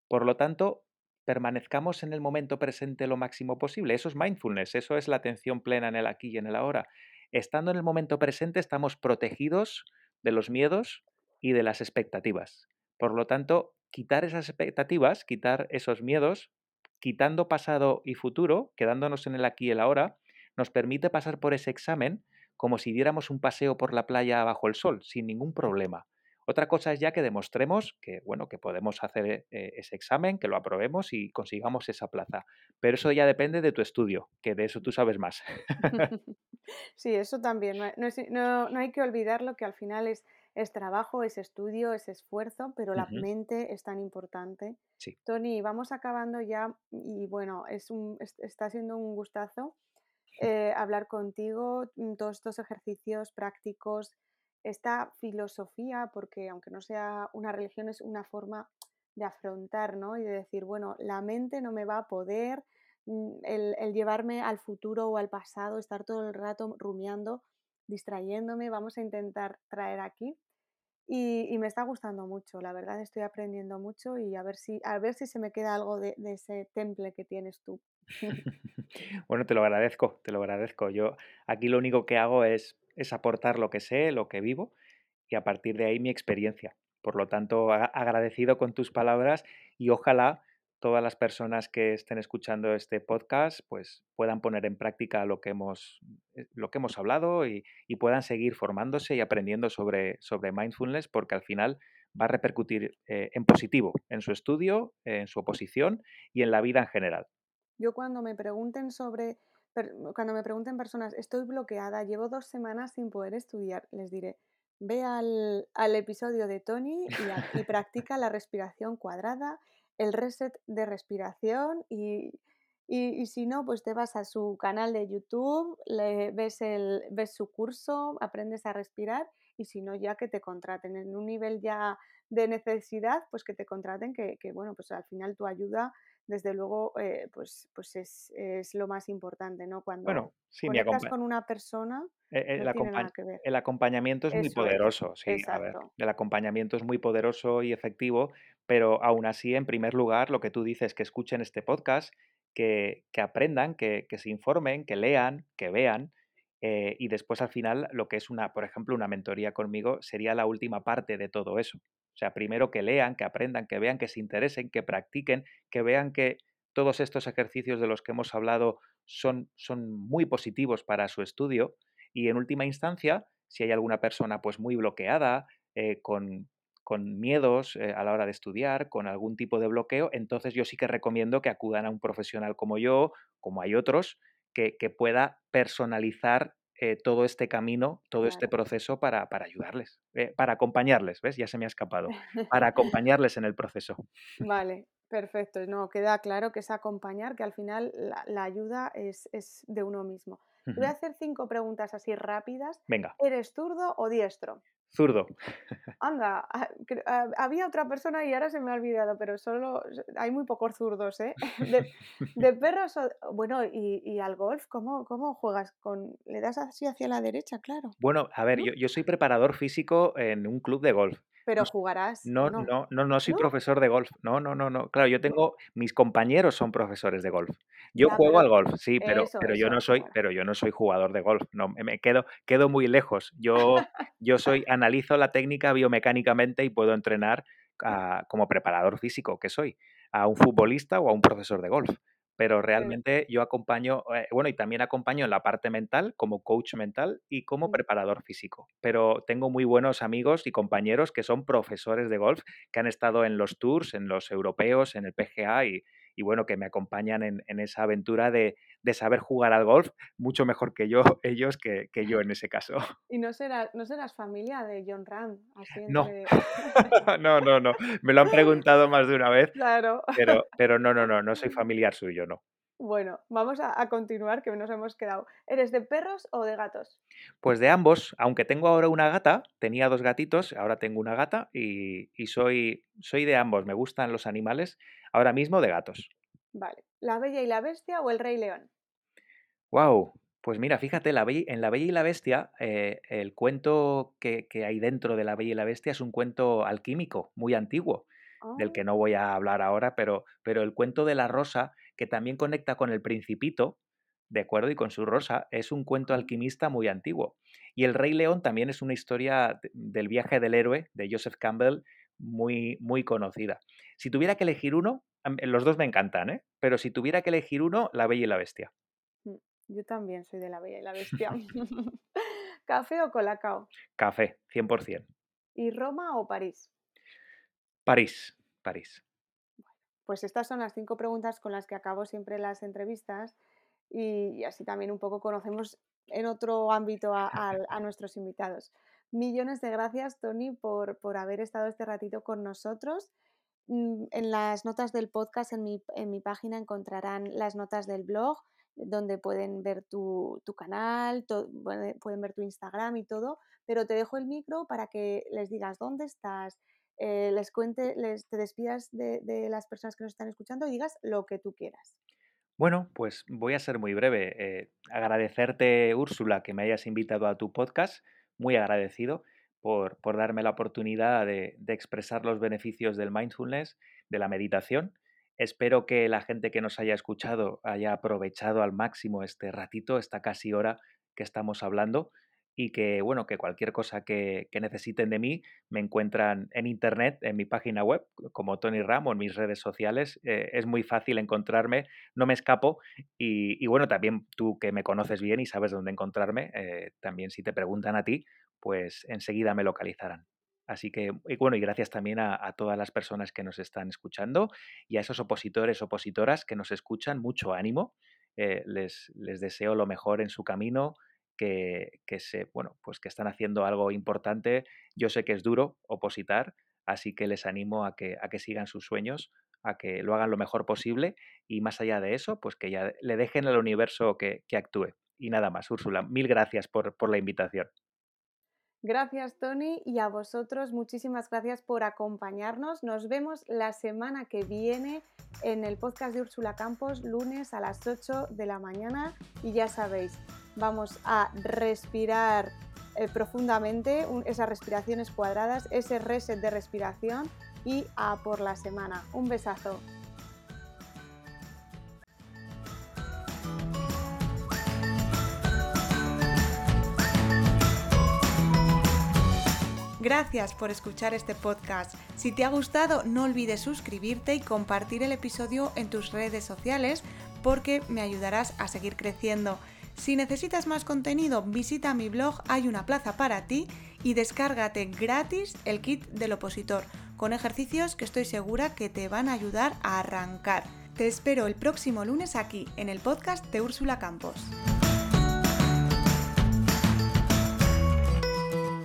Por lo tanto, permanezcamos en el momento presente lo máximo posible. Eso es mindfulness, eso es la atención plena en el aquí y en el ahora. Estando en el momento presente estamos protegidos de los miedos, y de las expectativas. Por lo tanto, quitar esas expectativas, quitar esos miedos, quitando pasado y futuro, quedándonos en el aquí y el ahora, nos permite pasar por ese examen como si diéramos un paseo por la playa bajo el sol, sin ningún problema. Otra cosa es ya que demostremos que, bueno, que podemos hacer eh, ese examen, que lo aprobemos y consigamos esa plaza. Pero eso ya depende de tu estudio, que de eso tú sabes más. (laughs) Sí, eso también. No, no hay que olvidarlo que al final es es trabajo, es estudio, es esfuerzo, pero la mente es tan importante. Tony, vamos acabando ya y bueno, es un, está siendo un gustazo eh, hablar contigo, mm, todos estos ejercicios prácticos, esta filosofía, porque aunque no sea una religión, es una forma de afrontar, ¿no? Y de decir, bueno, la mente no me va a poder, mm, el, el llevarme al futuro o al pasado, estar todo el rato rumiando, distrayéndome, vamos a intentar traer aquí. Y, me está gustando mucho, la verdad estoy aprendiendo mucho y a ver si, a ver si se me queda algo de, de ese temple que tienes tú. (laughs) Bueno, te lo agradezco, te lo agradezco. Yo aquí lo único que hago es, es aportar lo que sé, lo que vivo y a partir de ahí mi experiencia. Por lo tanto, agradecido con tus palabras y ojalá todas las personas que estén escuchando este podcast pues puedan poner en práctica lo que hemos, eh, lo que hemos hablado y, y puedan seguir formándose y aprendiendo sobre, sobre mindfulness porque al final va a repercutir eh, en positivo en su estudio, en su oposición y en la vida en general. Yo cuando me pregunten sobre, cuando me pregunten personas, estoy bloqueada, llevo dos semanas sin poder estudiar, les diré, ve al, al episodio de Tony y (laughs) practica la respiración cuadrada, el reset de respiración y, y, y si no, pues te vas a su canal de YouTube, le, ves, el, ves su curso, aprendes a respirar y si no, ya que te contraten en un nivel ya de necesidad, pues que te contraten, que, que bueno, pues al final tu ayuda desde luego, eh, pues, pues es, es lo más importante, ¿no? Cuando Bueno, sí, conectas con una persona, Eh, no El acompañ nada que ver. el acompañamiento es muy es, poderoso, sí, a ver, el acompañamiento es muy poderoso y efectivo, pero aún así, en primer lugar, lo que tú dices, que escuchen este podcast, que que aprendan, que se informen, que lean, que vean, eh, y después al final lo que es una, por ejemplo, una mentoría conmigo sería la última parte de todo eso. O sea, primero que lean, que aprendan, que vean, que se interesen, que practiquen, que vean que todos estos ejercicios de los que hemos hablado son son muy positivos para su estudio y en última instancia, si hay alguna persona pues muy bloqueada, eh, con, con miedos eh, a la hora de estudiar, con algún tipo de bloqueo, entonces yo sí que recomiendo que acudan a un profesional como yo, como hay otros, que, que pueda personalizar eh, todo este camino, todo este proceso para, para ayudarles, eh, para acompañarles, ¿ves? Ya se me ha escapado, para (laughs) acompañarles en el proceso. Vale, perfecto. No, queda claro que es acompañar, que al final la, la ayuda es, es de uno mismo. Voy a hacer cinco preguntas así rápidas. Venga, ¿Eres zurdo o diestro? Zurdo. Anda, ah, ah, había otra persona y ahora se me ha olvidado, pero solo hay muy pocos zurdos, ¿eh? (laughs) De, de perros. Bueno, y, y al golf, ¿cómo, cómo juegas? Con, ¿Le das así hacia la derecha? Claro, Bueno, a ver, ¿no? yo, yo soy preparador físico en un club de golf. Pero jugarás, ¿o No, no? no, no, no soy profesor de golf. No, no, no, no. Claro, yo tengo mis compañeros son profesores de golf. Yo Ya, juego al golf, sí, pero pero yo no soy pero yo no soy jugador de golf. No, me me quedo quedo muy lejos. Yo yo soy (laughs) analizo la técnica biomecánicamente y puedo entrenar como preparador físico que soy, a un futbolista o a un profesor de golf. Pero realmente yo acompaño, eh, bueno, y también acompaño en la parte mental como coach mental y como preparador físico. Pero tengo muy buenos amigos y compañeros que son profesores de golf que han estado en los tours, en los europeos, en el PGA y, y bueno, que me acompañan en, en esa aventura de, de, saber jugar al golf mucho mejor que yo, (laughs) ellos, que, que yo en ese caso. (laughs) Y no serás, no serás familia de John Ram, así No, entre... (laughs) no, no, no. Me lo han preguntado más de una vez, Claro. pero, pero no, no, no, no soy familiar suyo, no. Bueno, vamos a, a continuar, que nos hemos quedado. ¿Eres de perros o de gatos? Pues de ambos, aunque tengo ahora una gata, tenía dos gatitos, ahora tengo una gata y, y soy, soy de ambos, me gustan los animales, ahora mismo de gatos. Vale. ¿La Bella y la Bestia o el Rey León? Wow, pues mira, fíjate, la Bella- en La Bella y la Bestia, eh, el cuento que, que hay dentro de La Bella y la Bestia es un cuento alquímico, muy antiguo, del que no voy a hablar ahora, pero, pero el cuento de la rosa, que también conecta con el principito, de acuerdo, y con su rosa, es un cuento ah, alquimista muy antiguo. Y el Rey León también es una historia de- del viaje del héroe de Joseph Campbell muy, muy conocida. Si tuviera que elegir uno, los dos me encantan, ¿eh? Pero si tuviera que elegir uno, La Bella y la Bestia. mm, yo también soy de la Bella y la (laughs) Bestia. (laughs) ¿Café o colacao? Café, 100%. ¿Y Roma o París? París, París. Pues estas son las cinco preguntas con las que acabo siempre las entrevistas y, y así también un poco conocemos en otro ámbito a, (laughs) a- a nuestros invitados. Millones de gracias, Tony, por, por haber estado este ratito con nosotros. Mm, En las notas del podcast, en mi, en mi página, encontrarán las notas del blog, donde pueden ver tu, tu canal, pueden ver tu Instagram y todo, pero te dejo el micro para que les digas dónde estás, eh, les cuente, les, te despidas de, de las personas que nos están escuchando y digas lo que tú quieras. Bueno, pues voy a ser muy breve. Eh, agradecerte, Úrsula, que me hayas invitado a tu podcast. Muy agradecido por, por darme la oportunidad de, de expresar los beneficios del mindfulness, de la meditación. Espero que la gente que nos haya escuchado haya aprovechado al máximo este ratito, esta casi hora que estamos hablando y que, bueno, que cualquier cosa que, que necesiten de mí me encuentran en internet, en mi página web, como Tony Ram o en mis redes sociales. Eh, es muy fácil encontrarme, no me escapo y, bueno, también tú que me conoces bien y sabes dónde encontrarme, eh, también si te preguntan a ti, pues enseguida me localizarán. Así que, y bueno, y gracias también a, a, todas las personas que nos están escuchando y a esos opositores, opositoras que nos escuchan, mucho ánimo. Eh, les, les deseo lo mejor en su camino, que, bueno, pues que están haciendo algo importante. Yo sé que es duro opositar, así que les animo a que, a que sigan sus sueños, a que lo hagan lo mejor posible y más allá de eso, pues que ya le dejen al universo que, que actúe. Y nada más, Úrsula, mil gracias por, por la invitación. Gracias, Tony, y a vosotros muchísimas gracias por acompañarnos. Nos vemos la semana que viene en el podcast de Úrsula Campos, lunes a las 8 de la mañana. Y ya sabéis, vamos a respirar eh, profundamente, un, esas respiraciones cuadradas, ese reset de respiración y a por la semana. Un besazo. Gracias por escuchar este podcast. Si te ha gustado, no olvides suscribirte y compartir el episodio en tus redes sociales porque me ayudarás a seguir creciendo. Si necesitas más contenido, visita mi blog Hay una plaza para ti y descárgate gratis el kit del opositor con ejercicios que estoy segura que te van a ayudar a arrancar. Te espero el próximo lunes aquí en el podcast de Úrsula Campos.